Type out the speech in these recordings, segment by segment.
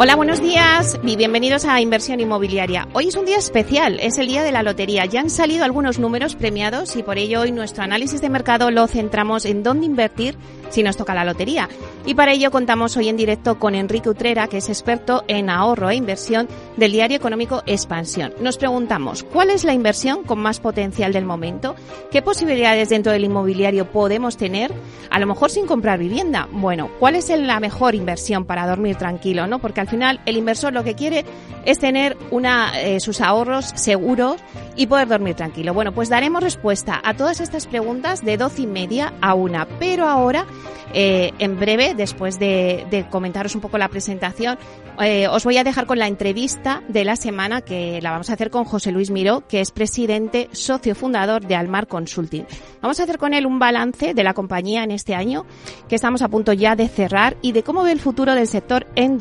Hola, buenos días y bienvenidos a Inversión Inmobiliaria. Hoy es un día especial, es el día de la lotería. Ya han salido algunos números premiados y por ello hoy nuestro análisis de mercado lo centramos en dónde invertir si nos toca la lotería. Y para ello contamos hoy en directo con Enrique Utrera, que es experto en ahorro e inversión del diario económico Expansión. Nos preguntamos, ¿cuál es la inversión con más potencial del momento? ¿Qué posibilidades dentro del inmobiliario podemos tener? A lo mejor sin comprar vivienda. Bueno, ¿cuál es la mejor inversión para dormir tranquilo? ¿no? Porque final el inversor lo que quiere es tener una, eh, sus ahorros seguros y poder dormir tranquilo. Bueno, pues daremos respuesta a todas estas preguntas de doce y media a una. Pero ahora, eh, en breve, después de, comentaros un poco la presentación, eh, os voy a dejar con la entrevista de la semana que la vamos a hacer con José Luis Miró, que es presidente, socio fundador de Almar Consulting. Vamos a hacer con él un balance de la compañía en este año, que estamos a punto ya de cerrar, y de cómo ve el futuro del sector en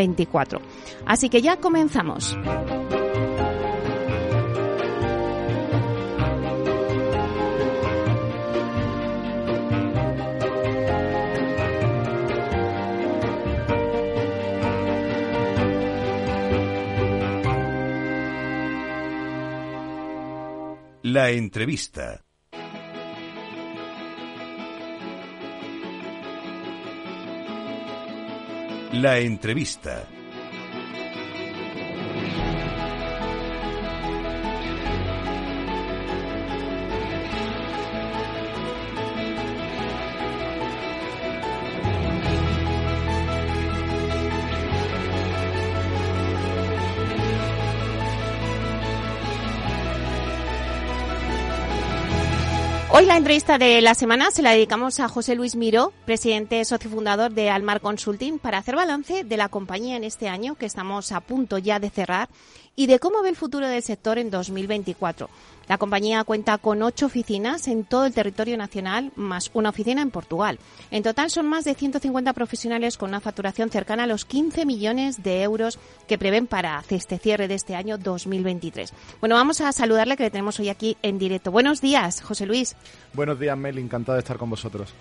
2024. Así que ya comenzamos. La entrevista. La entrevista. Hoy la entrevista de la semana se la dedicamos a José Luis Miró, presidente socio fundador de Almar Consulting, para hacer balance de la compañía en este año que estamos a punto ya de cerrar y de cómo ve el futuro del sector en 2024. La compañía cuenta con ocho oficinas en todo el territorio nacional, más una oficina en Portugal. En total son más de 150 profesionales con una facturación cercana a los 15 millones de euros que prevén para este cierre de este año 2023. Bueno, vamos a saludarle que le tenemos hoy aquí en directo. Buenos días, José Luis. Buenos días, Mel. Encantado de estar con vosotros.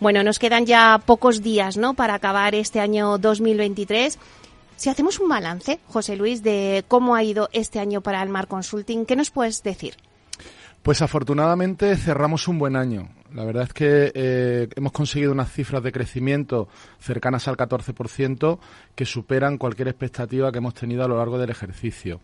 Bueno, nos quedan ya pocos días, ¿no? Para acabar este año 2023. Si hacemos un balance, José Luis, de cómo ha ido este año para el Mar Consulting, ¿qué nos puedes decir? Pues afortunadamente cerramos un buen año. La verdad es que eh, hemos conseguido unas cifras de crecimiento cercanas al 14% que superan cualquier expectativa que hemos tenido a lo largo del ejercicio.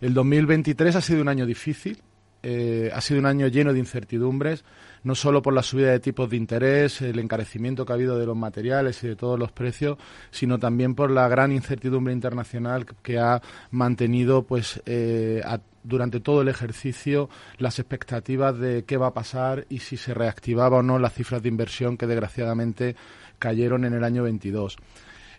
El 2023 ha sido un año difícil, eh, ha sido un año lleno de incertidumbres, no solo por la subida de tipos de interés, el encarecimiento que ha habido de los materiales y de todos los precios, sino también por la gran incertidumbre internacional que ha mantenido pues eh, durante todo el ejercicio las expectativas de qué va a pasar y si se reactivaba o no las cifras de inversión que desgraciadamente cayeron en el año 22.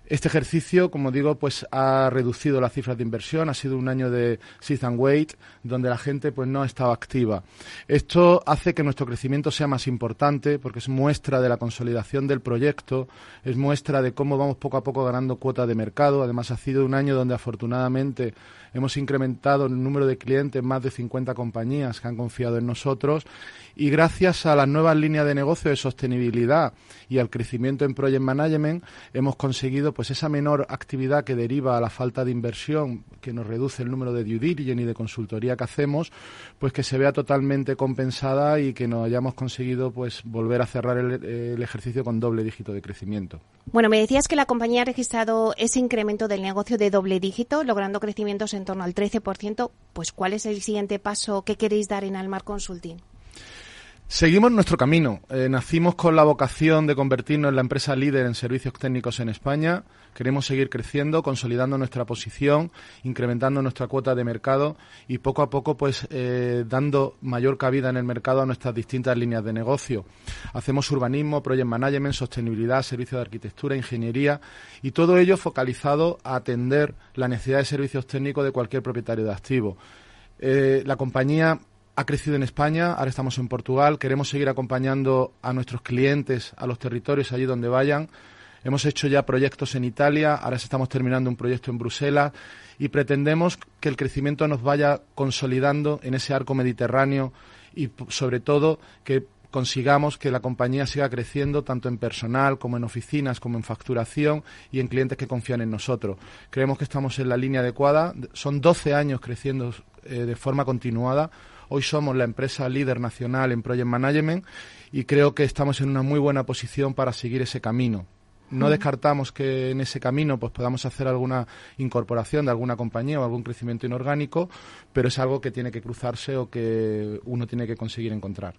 Este ejercicio, como digo, pues ha reducido las cifras de inversión, ha sido un año de sit and wait, donde la gente pues no ha estado activa. Esto hace que nuestro crecimiento sea más importante, porque es muestra de la consolidación del proyecto, es muestra de cómo vamos poco a poco ganando cuota de mercado. Además, ha sido un año donde afortunadamente hemos incrementado el número de clientes, más de 50 compañías que han confiado en nosotros y gracias a las nuevas líneas de negocio de sostenibilidad y al crecimiento en Project Management hemos conseguido pues esa menor actividad que deriva a la falta de inversión que nos reduce el número de due diligence y de consultoría que hacemos, pues que se vea totalmente compensada y que nos hayamos conseguido pues volver a cerrar el, el ejercicio con doble dígito de crecimiento. Bueno, me decías que la compañía ha registrado ese incremento del negocio de doble dígito, logrando crecimientos en torno al 13%. Pues, ¿cuál es el siguiente paso que queréis dar en Almar Consulting? Seguimos nuestro camino. Eh, nacimos con la vocación de convertirnos en la empresa líder en servicios técnicos en España. Queremos seguir creciendo, consolidando nuestra posición, incrementando nuestra cuota de mercado y poco a poco, pues, eh, dando mayor cabida en el mercado a nuestras distintas líneas de negocio. Hacemos urbanismo, project management, sostenibilidad, servicios de arquitectura, ingeniería y todo ello focalizado a atender la necesidad de servicios técnicos de cualquier propietario de activo. Eh, la compañía ha crecido en España, ahora estamos en Portugal, queremos seguir acompañando a nuestros clientes a los territorios allí donde vayan. Hemos hecho ya proyectos en Italia, ahora estamos terminando un proyecto en Bruselas y pretendemos que el crecimiento nos vaya consolidando en ese arco mediterráneo y sobre todo que consigamos que la compañía siga creciendo tanto en personal como en oficinas, como en facturación y en clientes que confían en nosotros. Creemos que estamos en la línea adecuada. Son 12 años creciendo eh, de forma continuada. Hoy somos la empresa líder nacional en Project Management y creo que estamos en una muy buena posición para seguir ese camino. No descartamos que en ese camino pues podamos hacer alguna incorporación de alguna compañía o algún crecimiento inorgánico, pero es algo que tiene que cruzarse o que uno tiene que conseguir encontrar.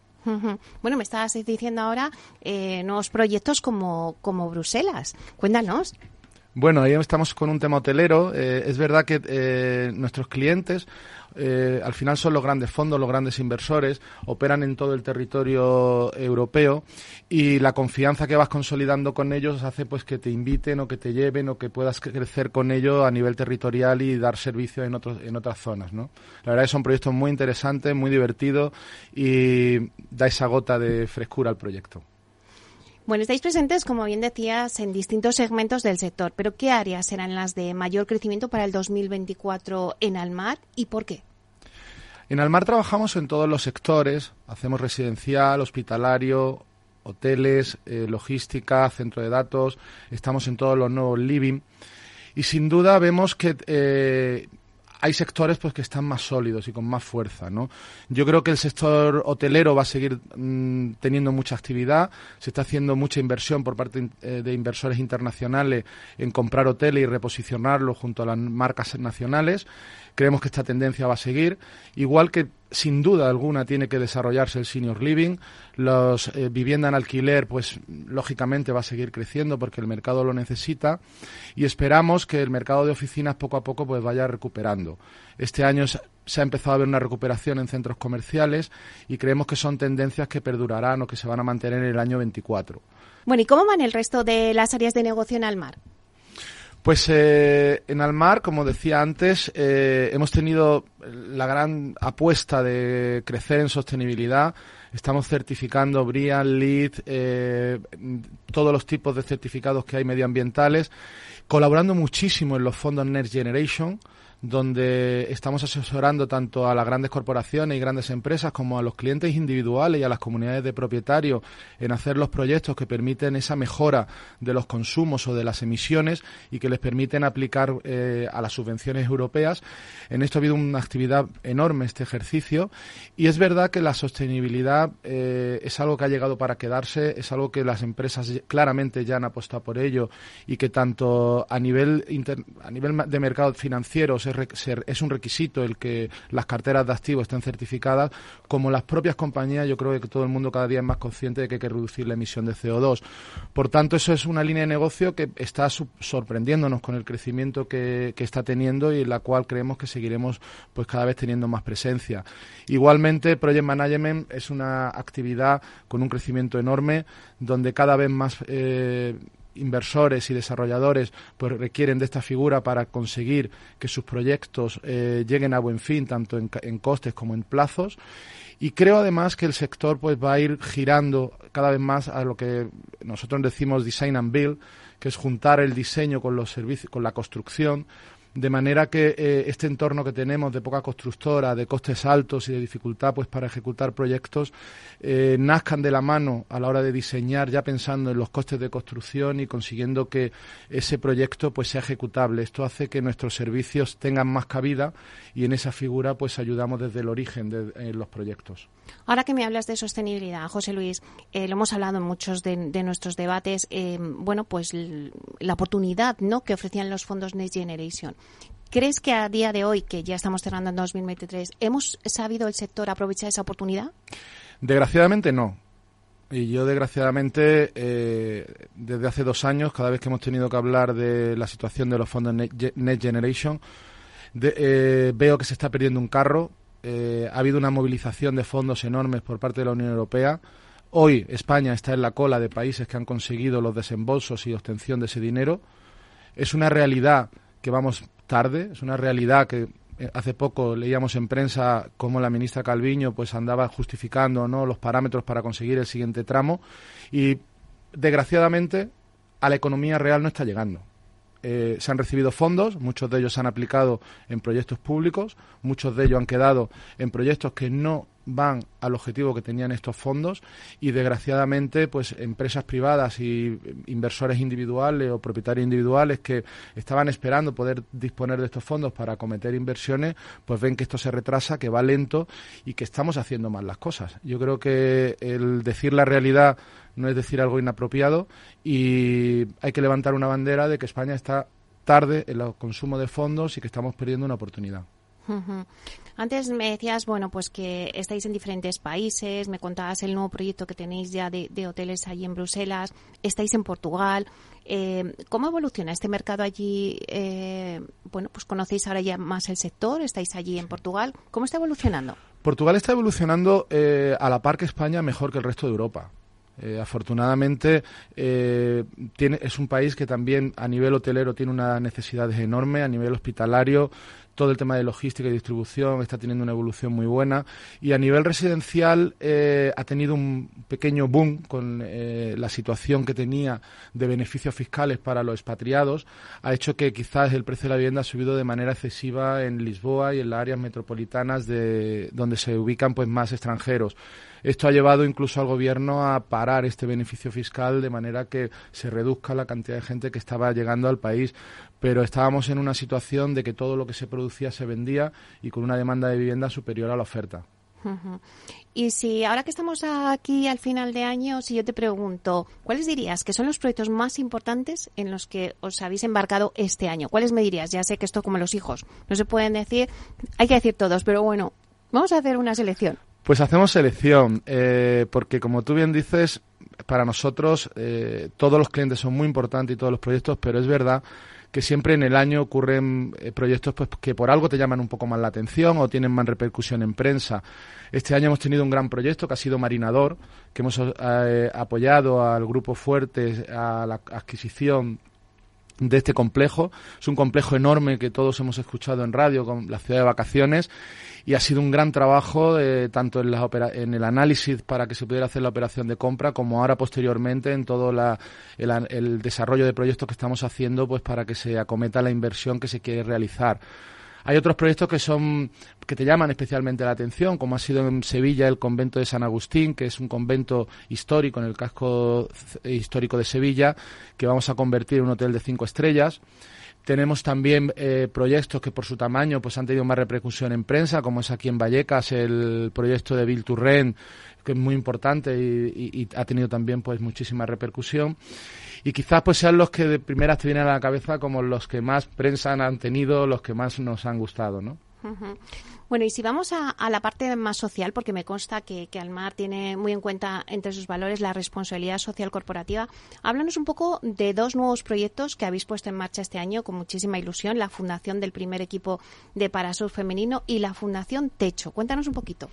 Bueno, me estabas diciendo ahora eh, nuevos proyectos como, como Bruselas. Cuéntanos. Bueno, ahí estamos con un tema hotelero. Eh, es verdad que eh, nuestros clientes eh, al final son los grandes fondos, los grandes inversores, operan en todo el territorio europeo y la confianza que vas consolidando con ellos hace pues que te inviten o que te lleven o que puedas crecer con ellos a nivel territorial y dar servicio en, otros, en otras zonas. ¿no? La verdad es que son proyectos muy interesantes, muy divertidos y da esa gota de frescura al proyecto. Bueno, estáis presentes, como bien decías, en distintos segmentos del sector, pero ¿qué áreas serán las de mayor crecimiento para el 2024 en Almar y por qué? En Almar trabajamos en todos los sectores, hacemos residencial, hospitalario, hoteles, eh, logística, centro de datos, estamos en todos los nuevos living. Y sin duda vemos que eh, hay sectores pues que están más sólidos y con más fuerza, ¿no? Yo creo que el sector hotelero va a seguir mm, teniendo mucha actividad, se está haciendo mucha inversión por parte eh, de inversores internacionales en comprar hoteles y reposicionarlos junto a las marcas nacionales. Creemos que esta tendencia va a seguir, igual que sin duda alguna tiene que desarrollarse el senior living. Los eh, vivienda en alquiler, pues lógicamente va a seguir creciendo porque el mercado lo necesita y esperamos que el mercado de oficinas poco a poco pues vaya recuperando. Este año se ha empezado a ver una recuperación en centros comerciales y creemos que son tendencias que perdurarán o que se van a mantener en el año 24. Bueno, ¿y cómo van el resto de las áreas de negocio en Almar? Pues eh, en Almar, como decía antes, eh, hemos tenido la gran apuesta de crecer en sostenibilidad. Estamos certificando BRIAN, LEED, eh, todos los tipos de certificados que hay medioambientales, colaborando muchísimo en los fondos Next Generation donde estamos asesorando tanto a las grandes corporaciones y grandes empresas como a los clientes individuales y a las comunidades de propietarios en hacer los proyectos que permiten esa mejora de los consumos o de las emisiones y que les permiten aplicar eh, a las subvenciones europeas. En esto ha habido una actividad enorme este ejercicio y es verdad que la sostenibilidad eh, es algo que ha llegado para quedarse, es algo que las empresas claramente ya han apostado por ello y que tanto a nivel, a nivel de mercado financiero es un requisito el que las carteras de activos estén certificadas, como las propias compañías, yo creo que todo el mundo cada día es más consciente de que hay que reducir la emisión de CO2. Por tanto, eso es una línea de negocio que está sorprendiéndonos con el crecimiento que, está teniendo y en la cual creemos que seguiremos pues cada vez teniendo más presencia. Igualmente, Project Management es una actividad con un crecimiento enorme, donde cada vez más eh, inversores y desarrolladores pues requieren de esta figura para conseguir que sus proyectos eh, lleguen a buen fin tanto en, en, costes como en plazos. Y creo además que el sector pues va a ir girando cada vez más a lo que nosotros decimos design and build que es juntar el diseño con los servicios con la construcción de manera que eh, este entorno que tenemos de poca constructora, de costes altos y de dificultad pues para ejecutar proyectos, eh, nazcan de la mano a la hora de diseñar ya pensando en los costes de construcción y consiguiendo que ese proyecto pues sea ejecutable. Esto hace que nuestros servicios tengan más cabida y en esa figura pues ayudamos desde el origen de los proyectos. Ahora que me hablas de sostenibilidad, José Luis, eh, lo hemos hablado en muchos de, nuestros debates, bueno, pues la oportunidad ¿no? que ofrecían los fondos Next Generation. ¿Crees que a día de hoy, que ya estamos cerrando en 2023, hemos sabido el sector aprovechar esa oportunidad? Desgraciadamente no. Y yo, desgraciadamente, eh, desde hace dos años, cada vez que hemos tenido que hablar de la situación de los fondos Next Generation, veo que se está perdiendo un carro eh, ha habido una movilización de fondos enormes por parte de la Unión Europea. Hoy España está en la cola de países que han conseguido los desembolsos y obtención de ese dinero. Es una realidad que vamos tarde, es una realidad que eh, hace poco leíamos en prensa cómo la ministra Calviño pues andaba justificando ¿no? los parámetros para conseguir el siguiente tramo y desgraciadamente a la economía real no está llegando. Eh, se han recibido fondos, muchos de ellos se han aplicado en proyectos públicos, muchos de ellos han quedado en proyectos que no van al objetivo que tenían estos fondos y desgraciadamente pues empresas privadas y inversores individuales o propietarios individuales que estaban esperando poder disponer de estos fondos para acometer inversiones pues ven que esto se retrasa, que va lento y que estamos haciendo mal las cosas. Yo creo que el decir la realidad no es decir algo inapropiado y hay que levantar una bandera de que España está tarde en el consumo de fondos y que estamos perdiendo una oportunidad. Antes me decías, bueno, pues que estáis en diferentes países, me contabas el nuevo proyecto que tenéis ya de, hoteles allí en Bruselas, estáis en Portugal. Eh, ¿Cómo evoluciona este mercado allí? Eh, bueno, pues conocéis ahora ya más el sector, estáis allí en Portugal. ¿Cómo está evolucionando? Portugal está evolucionando eh, a la par que España mejor que el resto de Europa. afortunadamente tiene, es un país que también a nivel hotelero tiene una necesidad enorme, a nivel hospitalario todo el tema de logística y distribución está teniendo una evolución muy buena. Y a nivel residencial eh, ha tenido un pequeño boom con eh, la situación que tenía de beneficios fiscales para los expatriados. Ha hecho que quizás el precio de la vivienda ha subido de manera excesiva en Lisboa y en las áreas metropolitanas de donde se ubican pues más extranjeros esto ha llevado incluso al gobierno a parar este beneficio fiscal de manera que se reduzca la cantidad de gente que estaba llegando al país pero estábamos en una situación de que todo lo que se producía se vendía y con una demanda de vivienda superior a la oferta. Y si ahora que estamos aquí al final de año, si yo te pregunto, ¿cuáles dirías que son los proyectos más importantes en los que os habéis embarcado este año? ¿Cuáles me dirías? Ya sé que esto como los hijos, no se pueden decir, hay que decir todos, pero bueno, vamos a hacer una selección. Pues hacemos selección, eh, porque como tú bien dices, para nosotros eh, todos los clientes son muy importantes y todos los proyectos, pero es verdad que siempre en el año ocurren eh, proyectos pues, que por algo te llaman un poco más la atención o tienen más repercusión en prensa. Este año hemos tenido un gran proyecto que ha sido Marinador, que hemos eh, apoyado al Grupo Fuertes a la adquisición de este complejo. Es un complejo enorme que todos hemos escuchado en radio con la ciudad de vacaciones y ha sido un gran trabajo eh, tanto en, en el análisis para que se pudiera hacer la operación de compra como ahora posteriormente en todo la, el, el desarrollo de proyectos que estamos haciendo pues para que se acometa la inversión que se quiere realizar. Hay otros proyectos que son que te llaman especialmente la atención, como ha sido en Sevilla el convento de San Agustín, que es un convento histórico en el casco histórico de Sevilla, que vamos a convertir en un hotel de cinco estrellas. Tenemos también eh, proyectos que por su tamaño pues han tenido más repercusión en prensa, como es aquí en Vallecas el proyecto de Bill Turren, que es muy importante y, ha tenido también pues muchísima repercusión y quizás pues sean los que de primeras te vienen a la cabeza como los que más prensa han tenido, los que más nos han gustado, ¿no? Bueno, y si vamos a, la parte más social, porque me consta que, que, Almar tiene muy en cuenta entre sus valores la responsabilidad social corporativa, háblanos un poco de dos nuevos proyectos que habéis puesto en marcha este año con muchísima ilusión, la fundación del primer equipo de Parasur femenino y la fundación Techo. Cuéntanos un poquito.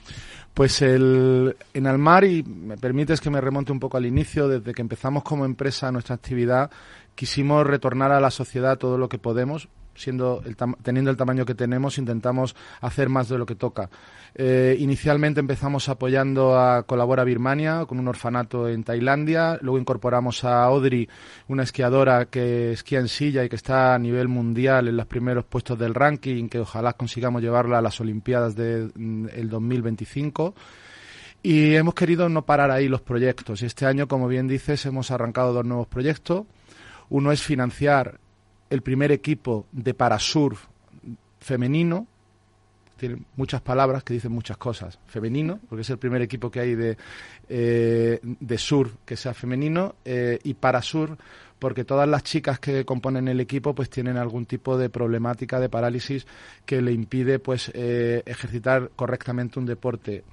Pues el, en Almar, y me permites que me remonte un poco al inicio, desde que empezamos como empresa nuestra actividad, quisimos retornar a la sociedad todo lo que podemos, siendo teniendo el tamaño que tenemos, intentamos hacer más de lo que toca. Eh, inicialmente empezamos apoyando a Colabora Birmania con un orfanato en Tailandia, luego incorporamos a Audrey, una esquiadora que esquía en silla y que está a nivel mundial en los primeros puestos del ranking, que ojalá consigamos llevarla a las Olimpiadas del de, 2025. Y hemos querido no parar ahí los proyectos. Este año, como bien dices, hemos arrancado dos nuevos proyectos. Uno es financiar el primer equipo de parasurf femenino. Tiene muchas palabras que dicen muchas cosas. Femenino, porque es el primer equipo que hay de, eh, de surf que sea femenino. Eh, y parasur, porque todas las chicas que componen el equipo pues tienen algún tipo de problemática de parálisis que le impide pues eh, ejercitar correctamente un deporte.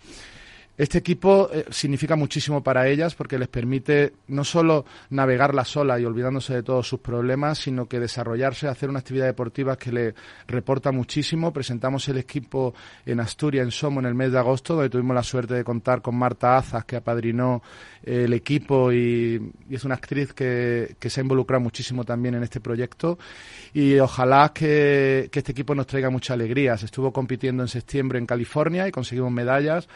Este equipo eh, significa muchísimo para ellas porque les permite no solo navegarla sola y olvidándose de todos sus problemas, sino que desarrollarse, hacer una actividad deportiva que le reporta muchísimo. Presentamos el equipo en Asturias, en Somo, en el mes de agosto, donde tuvimos la suerte de contar con Marta Azas, que apadrinó eh, el equipo y, es una actriz que, se ha involucrado muchísimo también en este proyecto. Y ojalá que, este equipo nos traiga mucha alegría. Se estuvo compitiendo en septiembre en California y conseguimos medallas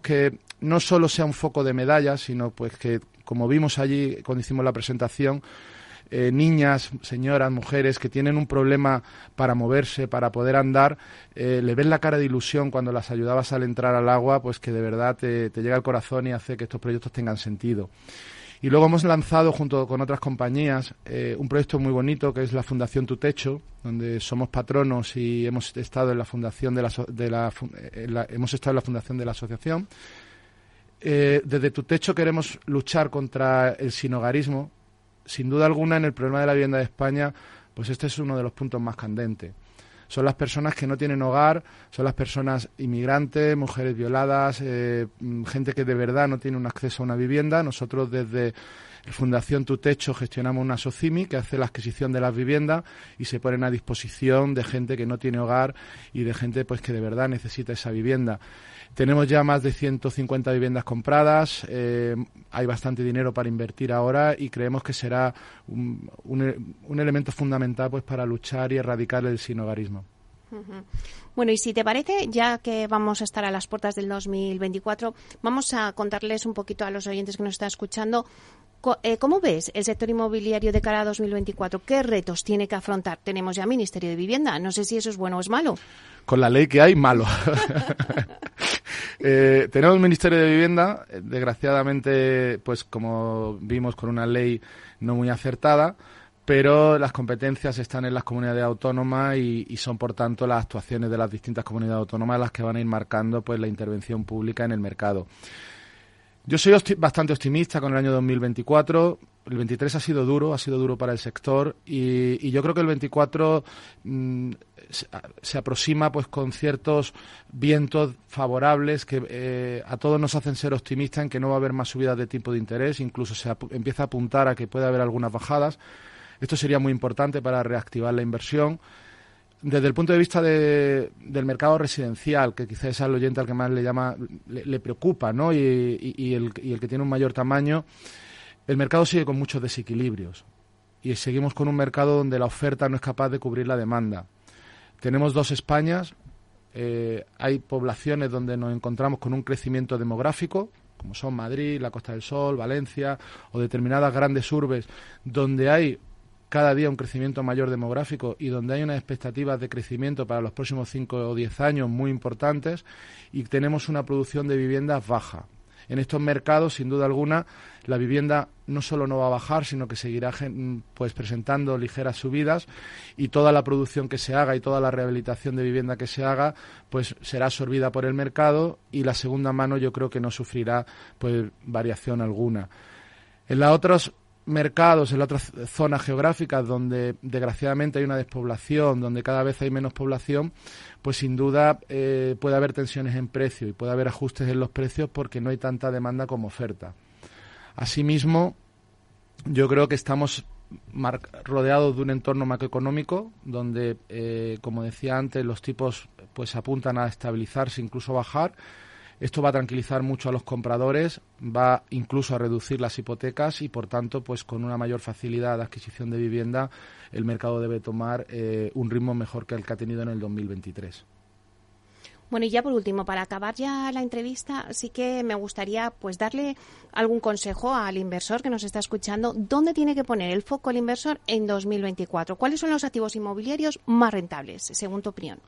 que no solo sea un foco de medallas, sino pues que, como vimos allí cuando hicimos la presentación, eh, niñas, señoras, mujeres que tienen un problema para moverse, para poder andar, eh, le ven la cara de ilusión cuando las ayudabas al entrar al agua, pues que de verdad te, llega al corazón y hace que estos proyectos tengan sentido. Y luego hemos lanzado, junto con otras compañías, eh, un proyecto muy bonito que es la Fundación Tu Techo, donde somos patronos y hemos estado en la fundación de la, hemos estado en la fundación de la asociación. desde Tu Techo queremos luchar contra el sinogarismo, sin duda alguna, en el problema de la vivienda de España, pues este es uno de los puntos más candentes. Son las personas que no tienen hogar, son las personas inmigrantes, mujeres violadas, eh, mm, gente que de verdad no tiene un acceso a una vivienda. Nosotros desde Fundación Tu Techo gestionamos una SOCIMI que hace la adquisición de las viviendas y se ponen a disposición de gente que no tiene hogar y de gente pues que de verdad necesita esa vivienda. Tenemos ya más de 150 viviendas compradas, eh, hay bastante dinero para invertir ahora y creemos que será un, un, elemento fundamental pues para luchar y erradicar el sinogarismo. Bueno, y si te parece, ya que vamos a estar a las puertas del 2024, vamos a contarles un poquito a los oyentes que nos están escuchando ¿Cómo ves el sector inmobiliario de cara a 2024? ¿Qué retos tiene que afrontar? Tenemos ya Ministerio de Vivienda. No sé si eso es bueno o es malo. Con la ley que hay, malo. eh, tenemos Ministerio de Vivienda, desgraciadamente, pues como vimos con una ley no muy acertada, pero las competencias están en las comunidades autónomas y, y, son, por tanto, las actuaciones de las distintas comunidades autónomas las que van a ir marcando pues la intervención pública en el mercado. Yo soy bastante optimista con el año 2024. El 23 ha sido duro, ha sido duro para el sector y, yo creo que el 24 mm, se, aproxima pues con ciertos vientos favorables que eh, a todos nos hacen ser optimistas en que no va a haber más subidas de tipo de interés, incluso se empieza a apuntar a que puede haber algunas bajadas. Esto sería muy importante para reactivar la inversión desde el punto de vista de, del mercado residencial, que quizás es al oyente al que más le llama, le, preocupa, ¿no? Y, el, y, el, que tiene un mayor tamaño, el mercado sigue con muchos desequilibrios. Y seguimos con un mercado donde la oferta no es capaz de cubrir la demanda. Tenemos dos Españas, eh, hay poblaciones donde nos encontramos con un crecimiento demográfico, como son Madrid, la Costa del Sol, Valencia, o determinadas grandes urbes, donde hay cada día un crecimiento mayor demográfico y donde hay unas expectativas de crecimiento para los próximos 5 o 10 años muy importantes y tenemos una producción de viviendas baja. En estos mercados, sin duda alguna, la vivienda no solo no va a bajar, sino que seguirá pues presentando ligeras subidas y toda la producción que se haga y toda la rehabilitación de vivienda que se haga, pues será absorbida por el mercado y la segunda mano yo creo que no sufrirá pues variación alguna. En las otras mercados, en otras zonas geográficas donde desgraciadamente hay una despoblación, donde cada vez hay menos población, pues sin duda eh, puede haber tensiones en precio y puede haber ajustes en los precios porque no hay tanta demanda como oferta. Asimismo, yo creo que estamos rodeados de un entorno macroeconómico donde, eh, como decía antes, los tipos pues apuntan a estabilizarse, incluso bajar esto va a tranquilizar mucho a los compradores, va incluso a reducir las hipotecas y, por tanto, pues con una mayor facilidad de adquisición de vivienda, el mercado debe tomar eh, un ritmo mejor que el que ha tenido en el 2023. Bueno, y ya por último, para acabar ya la entrevista, sí que me gustaría pues darle algún consejo al inversor que nos está escuchando. ¿Dónde tiene que poner el foco el inversor en 2024? ¿Cuáles son los activos inmobiliarios más rentables, según tu opinión?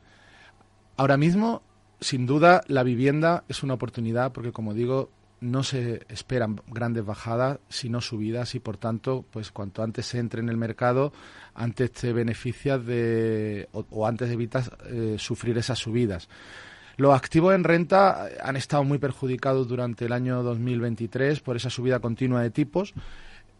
Ahora mismo sin duda, la vivienda es una oportunidad porque, como digo, no se esperan grandes bajadas, sino subidas y, por tanto, pues cuanto antes se entre en el mercado, antes te beneficias de o, antes evitas eh, sufrir esas subidas. Los activos en renta han estado muy perjudicados durante el año 2023 por esa subida continua de tipos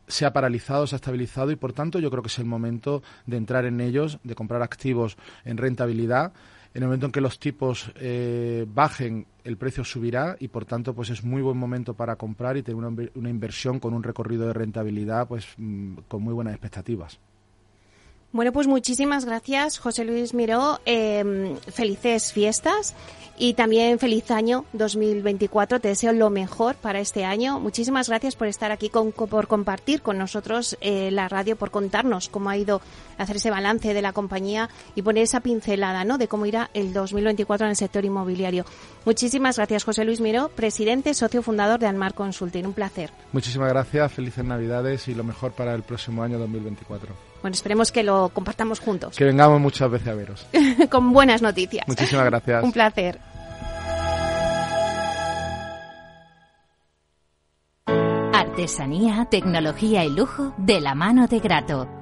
se ha paralizado, se ha estabilizado y por tanto yo creo que es el momento de entrar en ellos, de comprar activos en rentabilidad en el momento en que los tipos eh, bajen, el precio subirá y por tanto pues es muy buen momento para comprar y tener una, una inversión con un recorrido de rentabilidad pues mm, con muy buenas expectativas. Bueno, pues muchísimas gracias, José Luis Miró. Eh, felices fiestas y también feliz año 2024. Te deseo lo mejor para este año. Muchísimas gracias por estar aquí, con, por compartir con nosotros eh, la radio, por contarnos cómo ha ido hacer ese balance de la compañía y poner esa pincelada ¿no? de cómo irá el 2024 en el sector inmobiliario. Muchísimas gracias, José Luis Miró, presidente, socio fundador de Anmar Consulting. Un placer. Muchísimas gracias, felices Navidades y lo mejor para el próximo año 2024. Bueno, esperemos que lo compartamos juntos. Que vengamos muchas veces a veros. Con buenas noticias. Muchísimas gracias. Un placer. Artesanía, tecnología y lujo de la mano de Grato.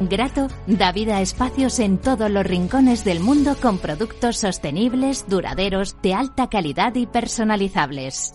Grato da vida a espacios en todos los rincones del mundo con productos sostenibles, duraderos, de alta calidad y personalizables.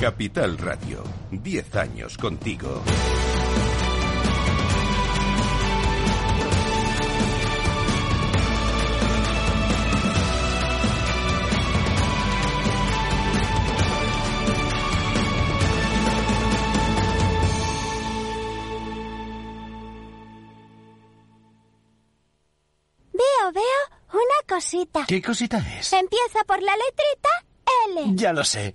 Capital Radio, 10 años contigo. Veo, veo una cosita. ¿Qué cosita es? Empieza por la letrita L. Ya lo sé.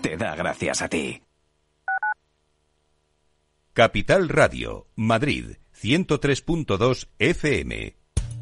te da gracias a ti. Capital Radio, Madrid, 103.2 FM.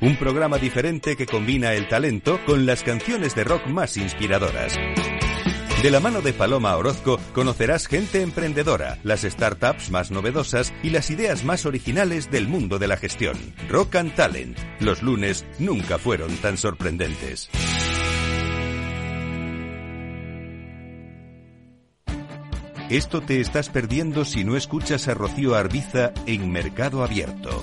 un programa diferente que combina el talento con las canciones de rock más inspiradoras. De la mano de Paloma Orozco conocerás gente emprendedora, las startups más novedosas y las ideas más originales del mundo de la gestión. Rock and Talent. Los lunes nunca fueron tan sorprendentes. Esto te estás perdiendo si no escuchas a Rocío Arbiza en Mercado Abierto.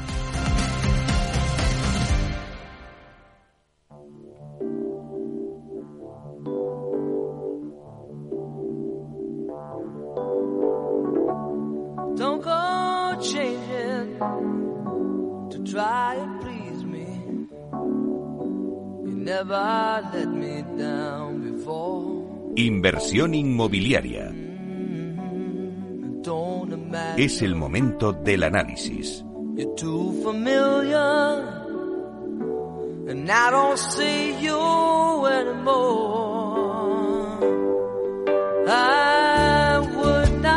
Inversión inmobiliaria. Es el momento del análisis.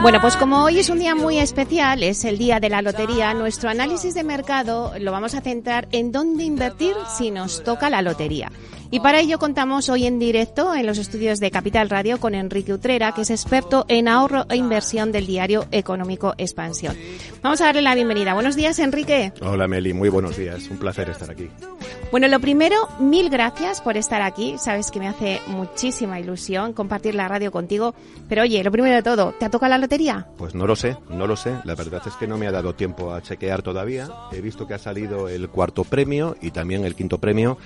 Bueno, pues como hoy es un día muy especial, es el día de la lotería, nuestro análisis de mercado lo vamos a centrar en dónde invertir si nos toca la lotería. Y para ello contamos hoy en directo en los estudios de Capital Radio con Enrique Utrera, que es experto en ahorro e inversión del diario económico Expansión. Vamos a darle la bienvenida. Buenos días, Enrique. Hola, Meli. Muy buenos días. Un placer estar aquí. Bueno, lo primero, mil gracias por estar aquí. Sabes que me hace muchísima ilusión compartir la radio contigo. Pero oye, lo primero de todo, ¿te ha tocado la lotería? Pues no lo sé, no lo sé. La verdad es que no me ha dado tiempo a chequear todavía. He visto que ha salido el cuarto premio y también el quinto premio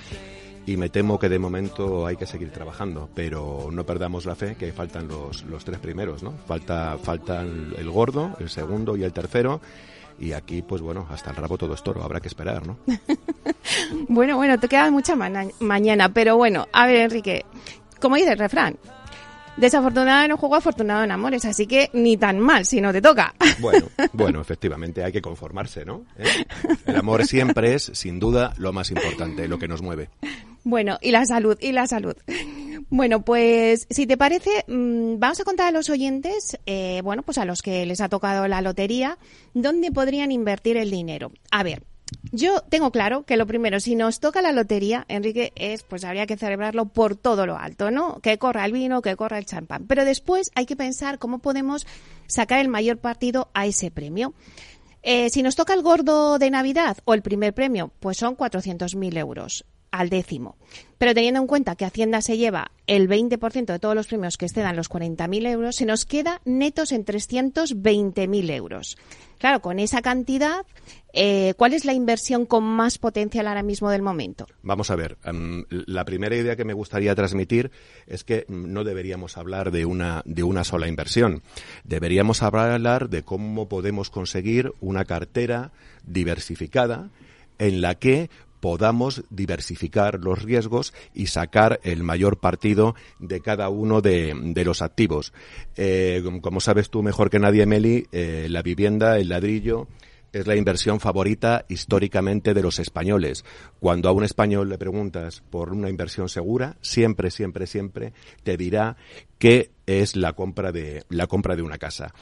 y me temo que de momento hay que seguir trabajando, pero no perdamos la fe que faltan los, los tres primeros, ¿no? Falta, faltan el gordo, el segundo y el tercero. Y aquí, pues bueno, hasta el rabo todo es toro, habrá que esperar, ¿no? bueno, bueno, te queda mucha mañana, pero bueno, a ver, Enrique, como dice el refrán, desafortunado en un juego, afortunado en amores, así que ni tan mal si no te toca. Bueno, bueno, efectivamente, hay que conformarse, ¿no? ¿Eh? El amor siempre es, sin duda, lo más importante, lo que nos mueve. Bueno, y la salud, y la salud. Bueno, pues si te parece, mm, vamos a contar a los oyentes, eh, bueno, pues a los que les ha tocado la lotería, dónde podrían invertir el dinero. A ver, yo tengo claro que lo primero, si nos toca la lotería, Enrique, es pues habría que celebrarlo por todo lo alto, ¿no? Que corra el vino, que corra el champán. Pero después hay que pensar cómo podemos sacar el mayor partido a ese premio. Eh, si nos toca el gordo de Navidad o el primer premio, pues son 400.000 euros al décimo. Pero teniendo en cuenta que Hacienda se lleva el 20% de todos los premios que excedan los 40.000 euros, se nos queda netos en 320.000 euros. Claro, con esa cantidad, eh, ¿cuál es la inversión con más potencial ahora mismo del momento? Vamos a ver, em, la primera idea que me gustaría transmitir es que no deberíamos hablar de una, de una sola inversión. Deberíamos hablar de cómo podemos conseguir una cartera diversificada en la que podamos diversificar los riesgos y sacar el mayor partido de cada uno de, los activos. Eh, como sabes tú mejor que nadie, Meli, eh, la vivienda, el ladrillo, es la inversión favorita históricamente de los españoles. Cuando a un español le preguntas por una inversión segura, siempre, siempre, siempre te dirá que es la compra de la compra de una casa.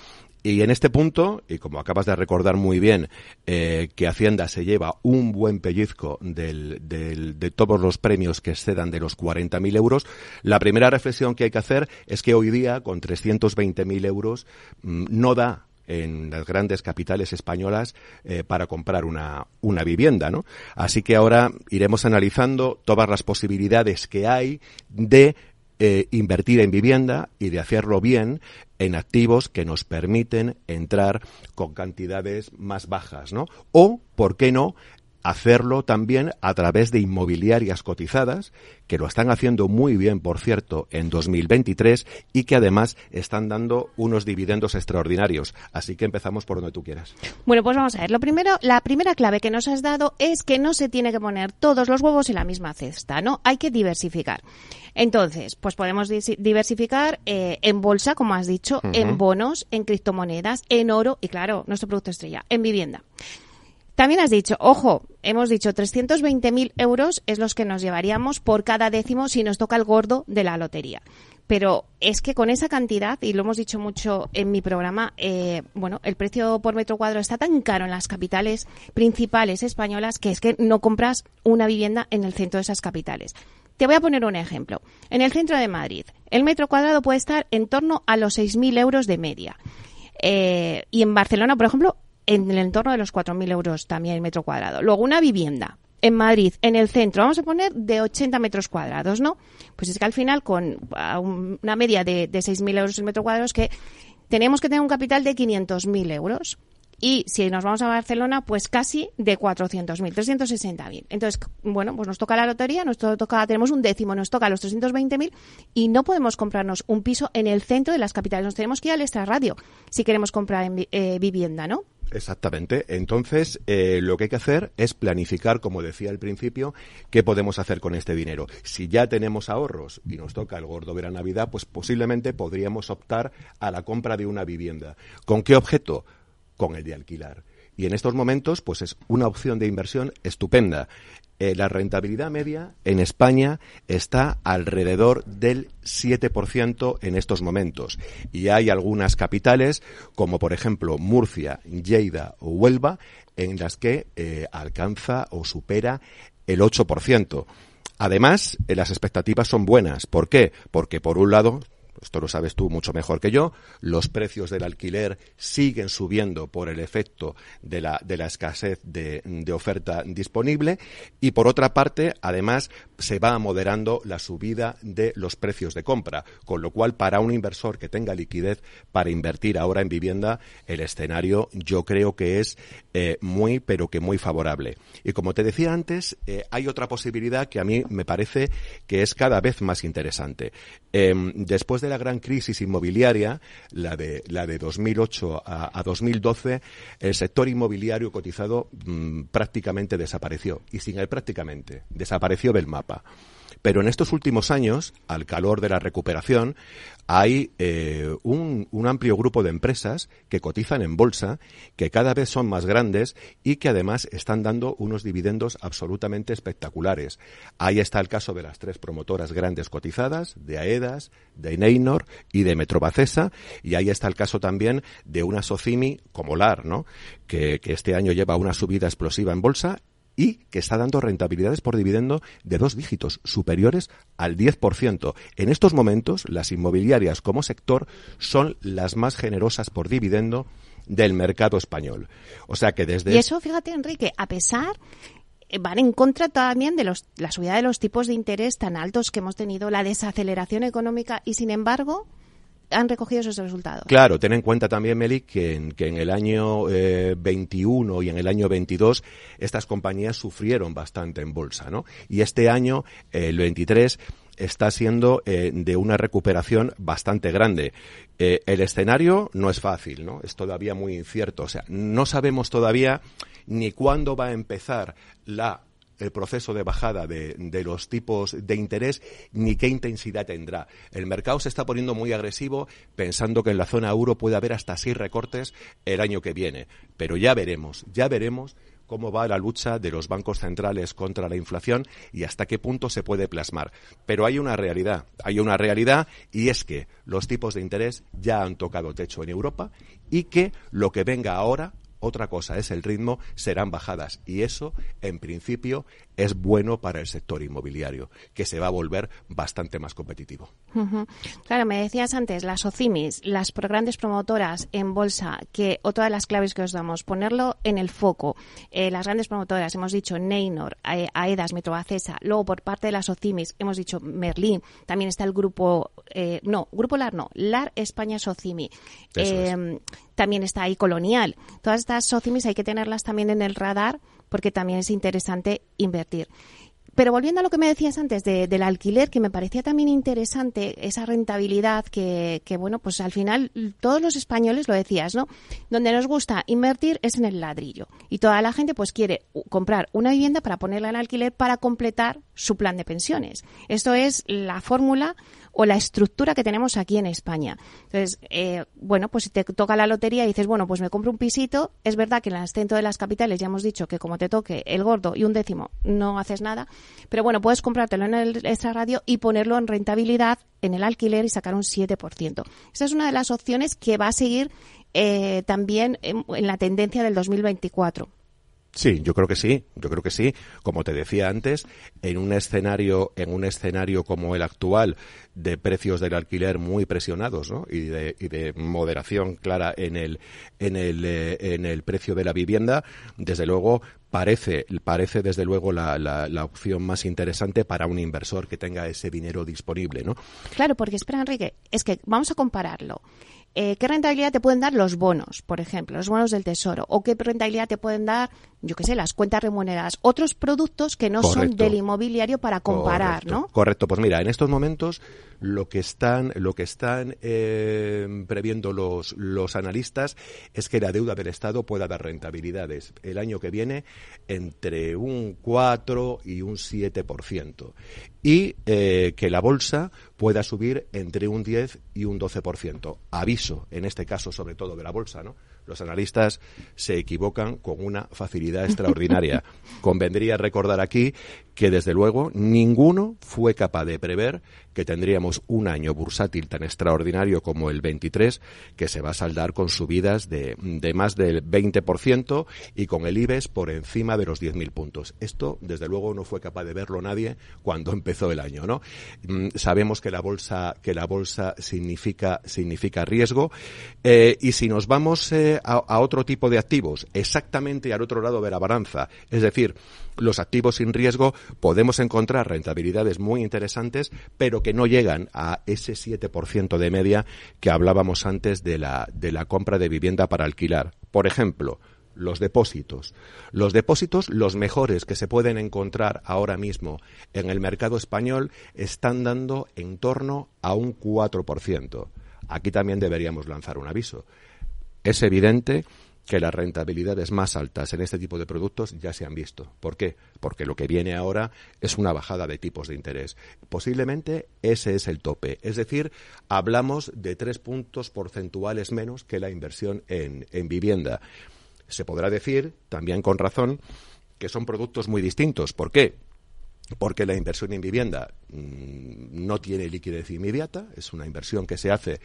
Y en este punto, y como acabas de recordar muy bien, eh, que Hacienda se lleva un buen pellizco del, del, de todos los premios que excedan de los 40.000 euros, la primera reflexión que hay que hacer es que hoy día, con 320.000 euros, mm, no da en las grandes capitales españolas eh, para comprar una, una vivienda, ¿no? Así que ahora iremos analizando todas las posibilidades que hay de eh, invertir en vivienda y de hacerlo bien en activos que nos permiten entrar con cantidades más bajas, ¿no? O, ¿por qué no?, hacerlo también a través de inmobiliarias cotizadas, que lo están haciendo muy bien, por cierto, en 2023 y que además están dando unos dividendos extraordinarios. Así que empezamos por donde tú quieras. Bueno, pues vamos a ver. Lo primero, la primera clave que nos has dado es que no se tiene que poner todos los huevos en la misma cesta, ¿no? Hay que diversificar. Entonces, pues podemos diversificar eh, en bolsa, como has dicho, en bonos, en criptomonedas, en oro y, claro, nuestro producto estrella, en vivienda. También has dicho, ojo, hemos dicho 320.000 euros es los que nos llevaríamos por cada décimo si nos toca el gordo de la lotería. Pero es que con esa cantidad, y lo hemos dicho mucho en mi programa, eh, bueno, el precio por metro cuadro está tan caro en las capitales principales españolas que es que no compras una vivienda en el centro de esas capitales. Te voy a poner un ejemplo. En el centro de Madrid, el metro cuadrado puede estar en torno a los 6.000 euros de media. Eh, y en Barcelona, por ejemplo, en el entorno de los 4.000 euros también el metro cuadrado. Luego, una vivienda en Madrid, en el centro, vamos a poner de 80 metros cuadrados, ¿no? Pues es que al final, con una media de, de 6.000 euros el metro cuadrado, es que tenemos que tener un capital de 500.000 euros. Y si nos vamos a Barcelona, pues casi de 400.000, 360.000. Entonces, bueno, pues nos toca la lotería, nos toca, tenemos un décimo, nos toca los 320.000 y no podemos comprarnos un piso en el centro de las capitales. Nos tenemos que ir al extrarradio si queremos comprar en, eh, vivienda, ¿no? Exactamente. Entonces, eh, lo que hay que hacer es planificar, como decía al principio, qué podemos hacer con este dinero. Si ya tenemos ahorros y nos toca el gordo ver a Navidad, pues posiblemente podríamos optar a la compra de una vivienda. ¿Con qué objeto? Con el de alquilar. Y en estos momentos, pues es una opción de inversión estupenda. Eh, la rentabilidad media en España está alrededor del 7% en estos momentos. Y hay algunas capitales, como por ejemplo Murcia, Lleida o Huelva, en las que eh, alcanza o supera el 8%. Además, eh, las expectativas son buenas. ¿Por qué? Porque por un lado esto lo sabes tú mucho mejor que yo, los precios del alquiler siguen subiendo por el efecto de la, de la escasez de, de oferta disponible y por otra parte, además, se va moderando la subida de los precios de compra, con lo cual para un inversor que tenga liquidez para invertir ahora en vivienda, el escenario yo creo que es eh, muy, pero que muy favorable. Y como te decía antes, eh, hay otra posibilidad que a mí me parece que es cada vez más interesante. Em, después de la gran crisis inmobiliaria, la de, la de 2008 a, 2012, el sector inmobiliario cotizado mm, prácticamente desapareció. Y sin él prácticamente, desapareció del mapa. Pero en estos últimos años, al calor de la recuperación, hay eh, un, amplio grupo de empresas que cotizan en bolsa, que cada vez son más grandes y que además están dando unos dividendos absolutamente espectaculares. Ahí está el caso de las tres promotoras grandes cotizadas, de AEDAS, de Neynor y de Metrobacesa, y ahí está el caso también de una Socimi como LAR, ¿no? que este año lleva una subida explosiva en bolsa y que está dando rentabilidades por dividendo de dos dígitos superiores al 10%. En estos momentos, las inmobiliarias como sector son las más generosas por dividendo del mercado español. O sea que desde... Y eso, fíjate, Enrique, a pesar eh, van en contra también de los, la subida de los tipos de interés tan altos que hemos tenido, la desaceleración económica y, sin embargo, han recogido esos resultados. Claro, ten en cuenta también, Meli, que en, que en el año eh, 21 y en el año 22 estas compañías sufrieron bastante en bolsa, ¿no? Y este año, eh, el 23, está siendo eh, de una recuperación bastante grande. Eh, el escenario no es fácil, ¿no? Es todavía muy incierto. O sea, no sabemos todavía ni cuándo va a empezar la el proceso de bajada de, los tipos de interés ni qué intensidad tendrá. El mercado se está poniendo muy agresivo pensando que en la zona euro puede haber hasta seis recortes el año que viene. Pero ya veremos, ya veremos cómo va la lucha de los bancos centrales contra la inflación y hasta qué punto se puede plasmar. Pero hay una realidad, hay una realidad y es que los tipos de interés ya han tocado techo en Europa y que lo que venga ahora otra cosa es el ritmo, serán bajadas. Y eso, en principio, es bueno para el sector inmobiliario, que se va a volver bastante más competitivo. Claro, me decías antes, las OCIMIS, las grandes promotoras en bolsa, que otra de las claves que os damos, ponerlo en el foco. Eh, las grandes promotoras, hemos dicho Neynor, Aedas, Metrobacesa, luego por parte de las OCIMIS, hemos dicho Merlin, también está el grupo, eh, no, Grupo LAR no, LAR España Socimi. Eh, también está ahí Colonial. Todas estas SOCIMIS hay que tenerlas también en el radar porque también es interesante invertir. Pero volviendo a lo que me decías antes del alquiler, que me parecía también interesante esa rentabilidad que, que, bueno, pues al final todos los españoles lo decías, ¿no? Donde nos gusta invertir es en el ladrillo. Y toda la gente pues quiere comprar una vivienda para ponerla en alquiler para completar su plan de pensiones. Esto es la fórmula o la estructura que tenemos aquí en España. Entonces, eh, bueno, pues si te toca la lotería y dices, bueno, pues me compro un pisito, es verdad que en el centro de las capitales ya hemos dicho que como te toque el gordo y un décimo, no haces nada, pero bueno, puedes comprártelo en el extra radio y ponerlo en rentabilidad en el alquiler y sacar un 7%. Esa es una de las opciones que va a seguir eh, también en, en la tendencia del 2024. Sí, yo creo que sí, yo creo que sí. Como te decía antes, en un escenario, en un escenario como el actual, de precios del alquiler muy presionados, ¿no? Y de, y de moderación clara en el, en el, eh, en el precio de la vivienda, desde luego parece, parece desde luego la, la, la, opción más interesante para un inversor que tenga ese dinero disponible, ¿no? Claro, porque espera, Enrique, es que vamos a compararlo. Eh, ¿Qué rentabilidad te pueden dar los bonos, por ejemplo, los bonos del tesoro? ¿O qué rentabilidad te pueden dar, yo qué sé, las cuentas remuneradas? Otros productos que no Correcto. son del inmobiliario para comparar, Correcto. ¿no? Correcto. Pues mira, en estos momentos lo que están, lo que están eh, previendo los, los analistas es que la deuda del Estado pueda dar rentabilidades el año que viene entre un 4 y un 7% y eh, que la bolsa pueda subir entre un 10 y un 12%. Aviso, en este caso, sobre todo de la bolsa, ¿no? Los analistas se equivocan con una facilidad extraordinaria. Convendría recordar aquí que, desde luego, ninguno fue capaz de prever que tendríamos un año bursátil tan extraordinario como el 23, que se va a saldar con subidas de, de más del 20% y con el IBEX por encima de los 10.000 puntos. Esto, desde luego, no fue capaz de verlo nadie cuando empezó el año, ¿no? Mm, sabemos que la bolsa, que la bolsa significa, significa riesgo, eh, y si nos vamos eh, a, otro tipo de activos, exactamente al otro lado de la balanza, es decir, los activos sin riesgo, podemos encontrar rentabilidades muy interesantes, pero que no llegan a ese 7% de media que hablábamos antes de la, de la compra de vivienda para alquilar. Por ejemplo, los depósitos. Los depósitos, los mejores que se pueden encontrar ahora mismo en el mercado español, están dando en torno a un 4%. Aquí también deberíamos lanzar un aviso. Es evidente que las rentabilidades más altas en este tipo de productos ya se han visto. ¿Por qué? Porque lo que viene ahora es una bajada de tipos de interés. Posiblemente ese es el tope. Es decir, hablamos de tres puntos porcentuales menos que la inversión en, en vivienda. Se podrá decir, también con razón, que son productos muy distintos. ¿Por qué? porque la inversión en vivienda mmm, no tiene liquidez inmediata, es una inversión que se hace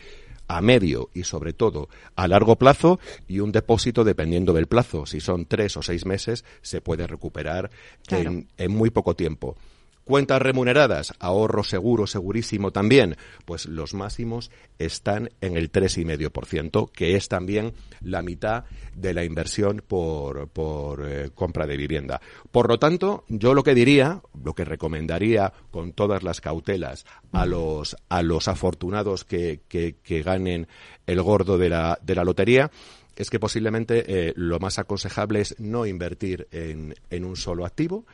a medio y sobre todo a largo plazo y un depósito dependiendo del plazo. Si son tres o seis meses, se puede recuperar claro. en, en muy poco tiempo. Cuentas remuneradas, ahorro seguro, segurísimo también, pues los máximos están en el 3,5%, que es también la mitad de la inversión por, por eh, compra de vivienda. Por lo tanto, yo lo que diría, lo que recomendaría con todas las cautelas a los, a los afortunados que, que, ganen el gordo de la, de la lotería, es que posiblemente eh, lo más aconsejable es no invertir en, en un solo activo,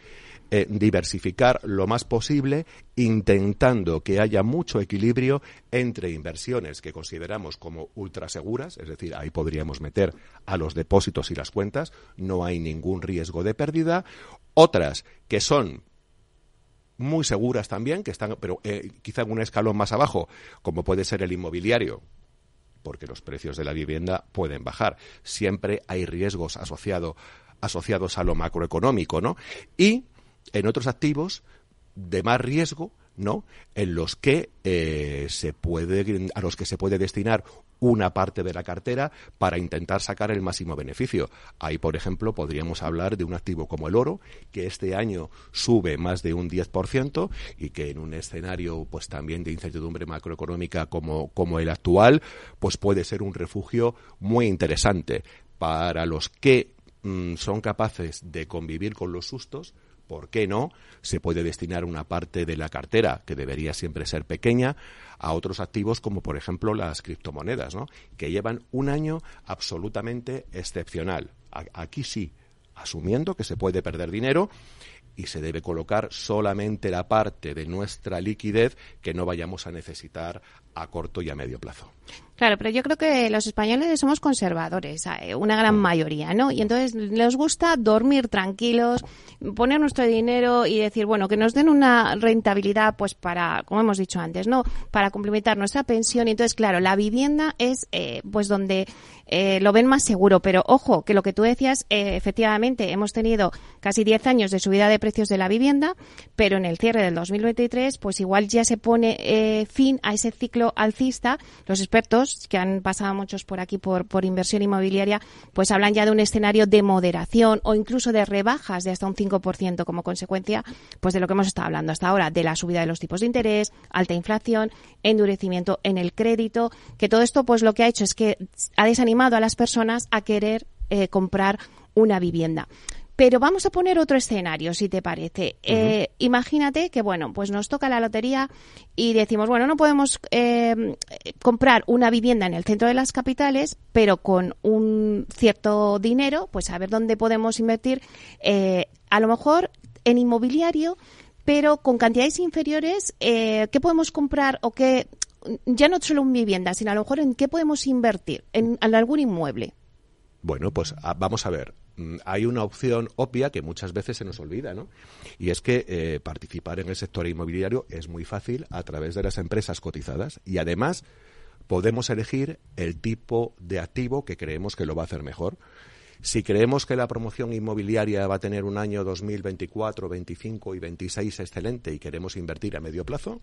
eh, diversificar lo más posible, intentando que haya mucho equilibrio entre inversiones que consideramos como ultraseguras, es decir, ahí podríamos meter a los depósitos y las cuentas, no hay ningún riesgo de pérdida, otras que son muy seguras también, que están, pero eh, quizá en un escalón más abajo, como puede ser el inmobiliario, porque los precios de la vivienda pueden bajar. Siempre hay riesgos asociado, asociados a lo macroeconómico, ¿no? Y en otros activos de más riesgo, ¿no? En los que eh, se puede, a los que se puede destinar una parte de la cartera para intentar sacar el máximo beneficio. Ahí, por ejemplo, podríamos hablar de un activo como el oro, que este año sube más de un 10% y que en un escenario, pues también de incertidumbre macroeconómica como, como el actual, pues puede ser un refugio muy interesante para los que mmm, son capaces de convivir con los sustos, ¿por qué no? Se puede destinar una parte de la cartera, que debería siempre ser pequeña, a otros activos como por ejemplo las criptomonedas, ¿no? que llevan un año absolutamente excepcional. Aquí sí, asumiendo que se puede perder dinero y se debe colocar solamente la parte de nuestra liquidez que no vayamos a necesitar a corto y a medio plazo. Claro, pero yo creo que los españoles somos conservadores, eh, una gran Mm. mayoría, ¿no? Y entonces les gusta dormir tranquilos, poner nuestro dinero y decir, bueno, que nos den una rentabilidad, pues para, como hemos dicho antes, ¿no? Para complementar nuestra pensión. Y entonces, claro, la vivienda es, eh, pues donde eh, lo ven más seguro. Pero ojo, que lo que tú decías, eh, efectivamente, hemos tenido casi 10 años de subida de precios de la vivienda, pero en el cierre del 2023, pues igual ya se pone eh, fin a ese ciclo alcista. Los expertos, que han pasado muchos por aquí por, inversión inmobiliaria, pues hablan ya de un escenario de moderación o incluso de rebajas de hasta un 5% como consecuencia, pues de lo que hemos estado hablando hasta ahora, de la subida de los tipos de interés, alta inflación, endurecimiento en el crédito, que todo esto pues lo que ha hecho es que ha desanimado a las personas a querer eh, comprar una vivienda. Pero vamos a poner otro escenario, si te parece. Eh, imagínate que, bueno, pues nos toca la lotería y decimos, bueno, no podemos eh, comprar una vivienda en el centro de las capitales, pero con un cierto dinero, pues a ver dónde podemos invertir. Eh, a lo mejor en inmobiliario, pero con cantidades inferiores, eh, ¿qué podemos comprar o qué? Ya no solo en vivienda, sino a lo mejor en qué podemos invertir, en, en algún inmueble. Bueno, pues a- vamos a ver. Mm, Hay una opción obvia que muchas veces se nos olvida, ¿no? Y es que eh, participar en el sector inmobiliario es muy fácil a través de las empresas cotizadas y además podemos elegir el tipo de activo que creemos que lo va a hacer mejor. Si creemos que la promoción inmobiliaria va a tener un año 2024, 25 y 26 excelente y queremos invertir a medio plazo,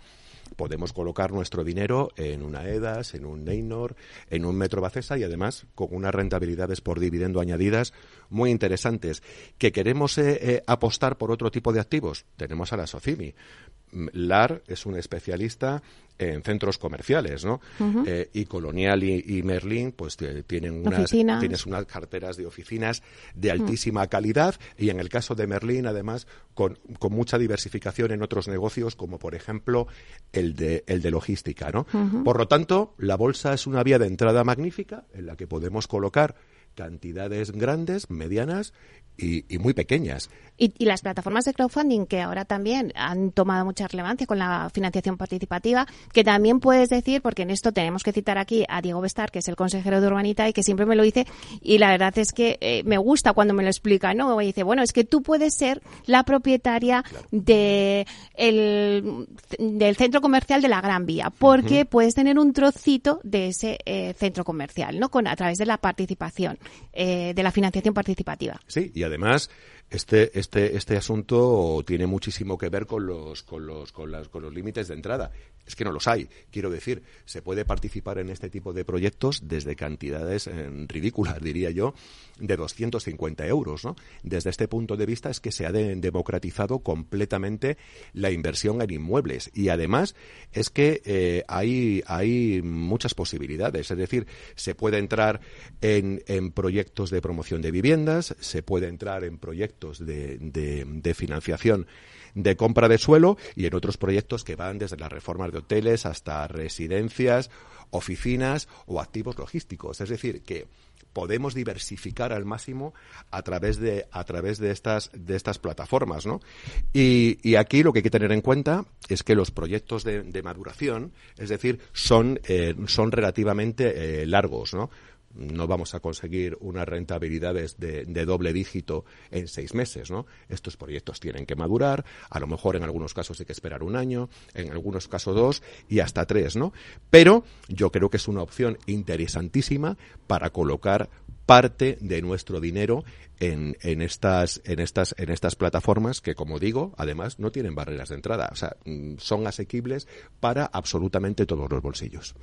podemos colocar nuestro dinero en una EDAS, en un Neynor, en un Metro Bacesa y además con unas rentabilidades por dividendo añadidas muy interesantes. ¿Que queremos eh, eh, apostar por otro tipo de activos? Tenemos a la Socimi. Mm, LAR es un especialista en centros comerciales, ¿no? Eh, y Colonial y, y Merlin, pues te- tienen unas, Oficinas. tienes unas carteras de oficinas de altísima calidad y en el caso de Merlin, además, con, con mucha diversificación en otros negocios, como por ejemplo el de, el de logística, ¿no? Por lo tanto, la bolsa es una vía de entrada magnífica en la que podemos colocar cantidades grandes, medianas y, y muy pequeñas. Y, y las plataformas de crowdfunding que ahora también han tomado mucha relevancia con la financiación participativa, que también puedes decir, porque en esto tenemos que citar aquí a Diego Bestar, que es el consejero de Urbanita y que siempre me lo dice, y la verdad es que eh, me gusta cuando me lo explica, ¿no? Y dice, bueno, es que tú puedes ser la propietaria de el, del centro comercial de la Gran Vía, porque puedes tener un trocito de ese eh, centro comercial, ¿no? Con, a través de la participación, eh, de la financiación participativa. Sí, y además este este este asunto tiene muchísimo que ver con los con los con las con los límites de entrada. Es que no los hay. Quiero decir, se puede participar en este tipo de proyectos desde cantidades eh, ridículas, diría yo, de 250 euros, ¿no? Desde este punto de vista es que se ha de- democratizado completamente la inversión en inmuebles y además es que eh, hay hay muchas posibilidades. Es decir, se puede entrar en, en proyectos de promoción de viviendas, se puede entrar en proyectos de, de- de financiación de compra de suelo y en otros proyectos que van desde las reformas de hoteles hasta residencias, oficinas o activos logísticos. Es decir, que podemos diversificar al máximo a través de a través de estas de estas plataformas, ¿no? Y, y aquí lo que hay que tener en cuenta es que los proyectos de, de maduración, es decir, son eh, son relativamente eh, largos, ¿no? No vamos a conseguir unas rentabilidades de, doble dígito en seis meses, ¿no? Estos proyectos tienen que madurar, a lo mejor en algunos casos hay que esperar un año, en algunos casos dos y hasta tres, ¿no? Pero yo creo que es una opción interesantísima para colocar parte de nuestro dinero en, en estas en estas en estas plataformas que como digo además no tienen barreras de entrada o sea mm, son asequibles para absolutamente todos los bolsillos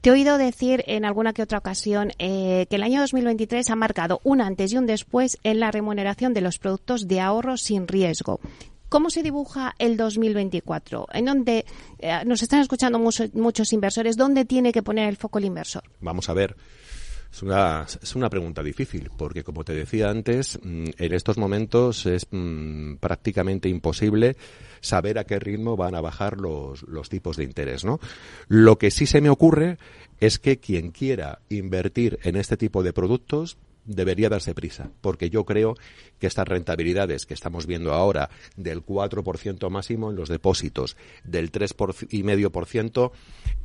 Te he oído decir en alguna que otra ocasión eh, que el año 2023 ha marcado un antes y un después en la remuneración de los productos de ahorro sin riesgo. ¿Cómo se dibuja el 2024? ¿En dónde eh, nos están escuchando muchos, muchos inversores? ¿Dónde tiene que poner el foco el inversor? Vamos a ver. Es una, es una pregunta difícil, porque como te decía antes, mm, en estos momentos es mm, prácticamente imposible saber a qué ritmo van a bajar los, los tipos de interés, ¿no? Lo que sí se me ocurre es que quien quiera invertir en este tipo de productos debería darse prisa, porque yo creo que estas rentabilidades que estamos viendo ahora del 4% máximo en los depósitos, del 3,5%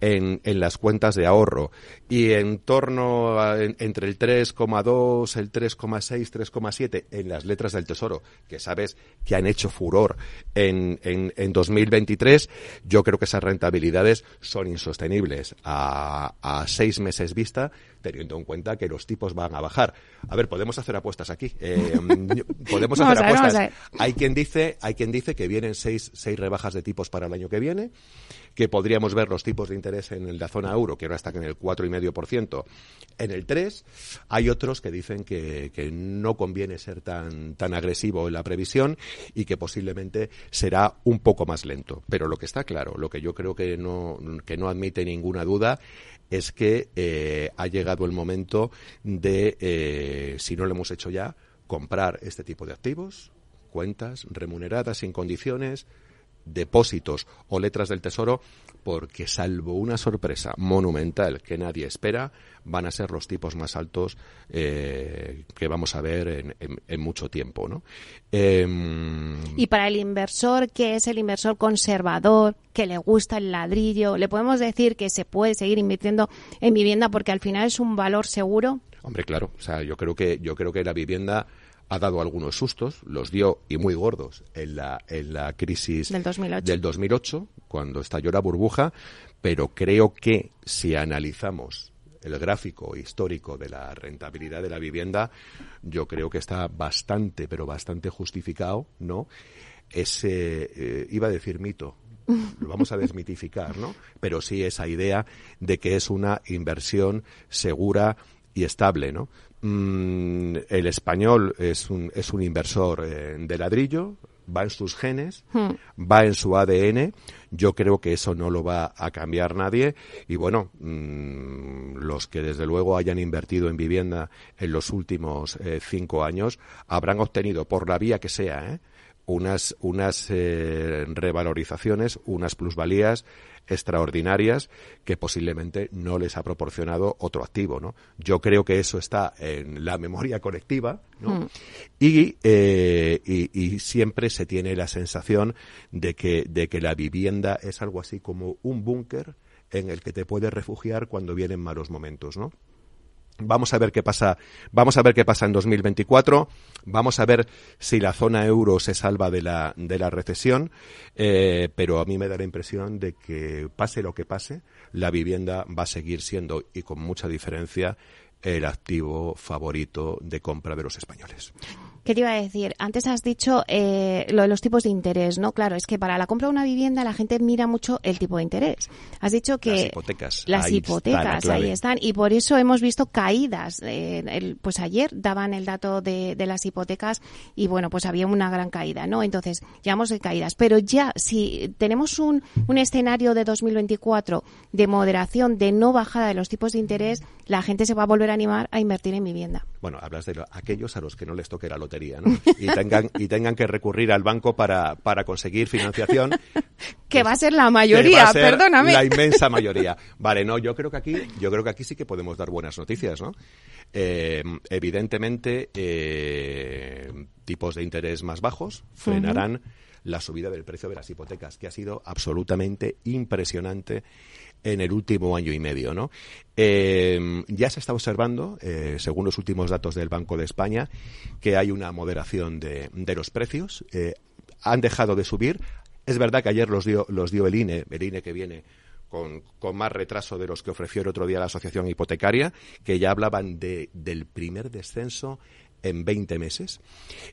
en, en las cuentas de ahorro y en torno a, entre el 3,2, el 3,6, 3,7 en las letras del Tesoro, que sabes que han hecho furor en, en, en 2023, yo creo que esas rentabilidades son insostenibles a, a seis meses vista teniendo en cuenta que los tipos van a bajar. A ver, podemos hacer apuestas aquí. Eh, podemos hacer apuestas. Hay quien dice, hay quien dice que vienen seis, seis rebajas de tipos para el año que viene, que podríamos ver los tipos de interés en la zona euro, que ahora están en el cuatro y medio por ciento, en el 3. Hay otros que dicen que, que no conviene ser tan, tan agresivo en la previsión y que posiblemente será un poco más lento. Pero lo que está claro, lo que yo creo que no, que no admite ninguna duda es que eh, ha llegado el momento de, eh, si no lo hemos hecho ya, comprar este tipo de activos, cuentas remuneradas sin condiciones, depósitos o letras del tesoro, porque salvo una sorpresa monumental que nadie espera, van a ser los tipos más altos eh, que vamos a ver en, en, en mucho tiempo. ¿no? Eh, y para el inversor, que es el inversor conservador, que le gusta el ladrillo, ¿le podemos decir que se puede seguir invirtiendo en vivienda porque al final es un valor seguro? Hombre, claro. O sea, yo creo que, yo creo que la vivienda ha dado algunos sustos, los dio y muy gordos en la, en la crisis del 2008. del 2008, cuando estalló la burbuja, pero creo que si analizamos el gráfico histórico de la rentabilidad de la vivienda, yo creo que está bastante, pero bastante justificado, ¿no? Ese, eh, iba a decir mito, lo vamos a desmitificar, ¿no? Pero sí esa idea de que es una inversión segura y estable, ¿no? Mm, el español es un, es un inversor eh, de ladrillo, va en sus genes, hmm. va en su ADN. Yo creo que eso no lo va a cambiar nadie. Y bueno, mmm, los que desde luego hayan invertido en vivienda en los últimos eh, cinco años habrán obtenido, por la vía que sea, ¿eh? unas, unas eh, revalorizaciones, unas plusvalías extraordinarias que posiblemente no les ha proporcionado otro activo, ¿no? Yo creo que eso está en la memoria colectiva, ¿no? Mm. Y, eh, y, y, siempre se tiene la sensación de que, de que la vivienda es algo así como un búnker en el que te puedes refugiar cuando vienen malos momentos, ¿no? Vamos a ver qué pasa. Vamos a ver qué pasa en 2024. Vamos a ver si la zona euro se salva de la, de la recesión. Eh, pero a mí me da la impresión de que pase lo que pase, la vivienda va a seguir siendo y con mucha diferencia el activo favorito de compra de los españoles. ¿Qué te iba a decir? Antes has dicho eh, lo de los tipos de interés, ¿no? Claro, es que para la compra de una vivienda la gente mira mucho el tipo de interés. Has dicho que... Las hipotecas. Las ahí hipotecas, está ahí están. Y por eso hemos visto caídas. Eh, el, pues ayer daban el dato de, de, las hipotecas y bueno, pues había una gran caída, ¿no? Entonces, llevamos de caídas. Pero ya, si tenemos un, un escenario de 2024 de moderación, de no bajada de los tipos de interés, la gente se va a volver a animar a invertir en vivienda. Bueno, hablas de lo, aquellos a los que no les toque la lotería ¿no? y tengan y tengan que recurrir al banco para, para conseguir financiación que pues, va a ser la mayoría ser perdóname la inmensa mayoría vale no yo creo que aquí yo creo que aquí sí que podemos dar buenas noticias no eh, evidentemente eh, tipos de interés más bajos frenarán uh -huh. la subida del precio de las hipotecas que ha sido absolutamente impresionante en el último año y medio. ¿no? Eh, ya se está observando, eh, según los últimos datos del Banco de España, que hay una moderación de, de los precios. Eh, han dejado de subir. Es verdad que ayer los dio, los dio el INE, el INE que viene con, con, más retraso de los que ofreció el otro día la Asociación Hipotecaria, que ya hablaban de, del primer descenso en 20 meses.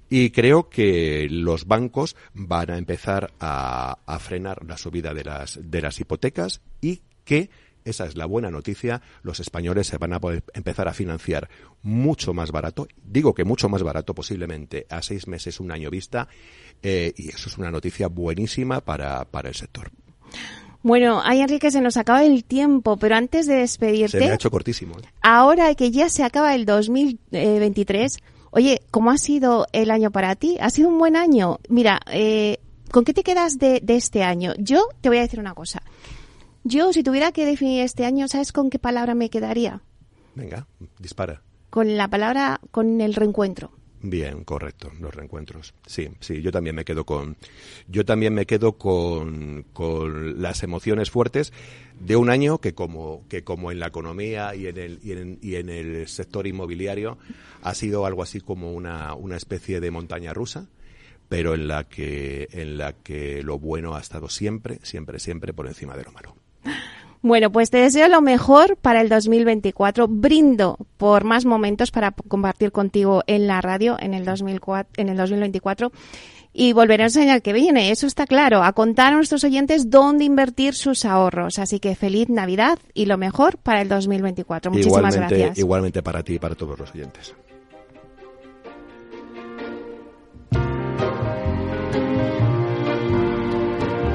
Y creo que los bancos van a empezar a, a frenar la subida de las, de las hipotecas y que esa es la buena noticia, los españoles se van a poder empezar a financiar mucho más barato, digo que mucho más barato posiblemente a seis meses, un año vista, eh, y eso es una noticia buenísima para, para el sector. Bueno, ay Enrique, se nos acaba el tiempo, pero antes de despedirte... Se me ha hecho cortísimo. ¿eh? Ahora que ya se acaba el 2023, oye, ¿cómo ha sido el año para ti? ¿Ha sido un buen año? Mira, eh, ¿con qué te quedas de, de este año? Yo te voy a decir una cosa. Yo, si tuviera que definir este año, ¿sabes con qué palabra me quedaría? Venga, dispara. con la palabra, con el reencuentro. Bien, correcto, los reencuentros. Sí, sí, yo también me quedo con, yo también me quedo con, con las emociones fuertes de un año que como, que como en la economía y en el, y en, y en el sector inmobiliario ha sido algo así como una, una especie de montaña rusa pero en la que en la que lo bueno ha estado siempre, siempre, siempre por encima de lo malo. Bueno, pues te deseo lo mejor para el 2024. Brindo por más momentos para compartir contigo en la radio en el, 2004, en el 2024 y volveremos el año que viene, eso está claro, a contar a nuestros oyentes dónde invertir sus ahorros. Así que feliz Navidad y lo mejor para el 2024. Muchísimas gracias. Igualmente para ti y para todos los oyentes.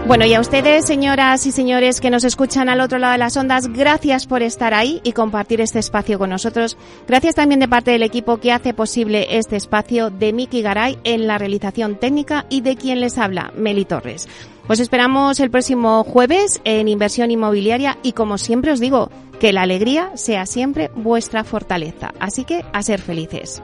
Bueno, y a ustedes, señoras y señores que nos escuchan al otro lado de las ondas, gracias por estar ahí y compartir este espacio con nosotros. Gracias también de parte del equipo que hace posible este espacio de Miki Garay en la realización técnica y de quien les habla, Meli Torres. Os esperamos el próximo jueves en Inversión Inmobiliaria y como siempre os digo, que la alegría sea siempre vuestra fortaleza. Así que a ser felices.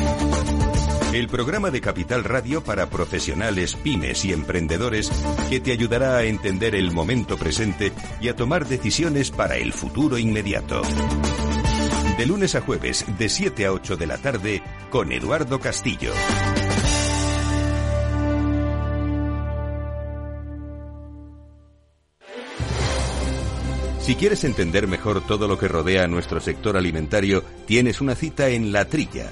El programa de Capital Radio para profesionales, pymes y emprendedores que te ayudará a entender el momento presente y a tomar decisiones para el futuro inmediato. De lunes a jueves, de 7 a 8 de la tarde, con Eduardo Castillo. Si quieres entender mejor todo lo que rodea a nuestro sector alimentario, tienes una cita en La Trilla.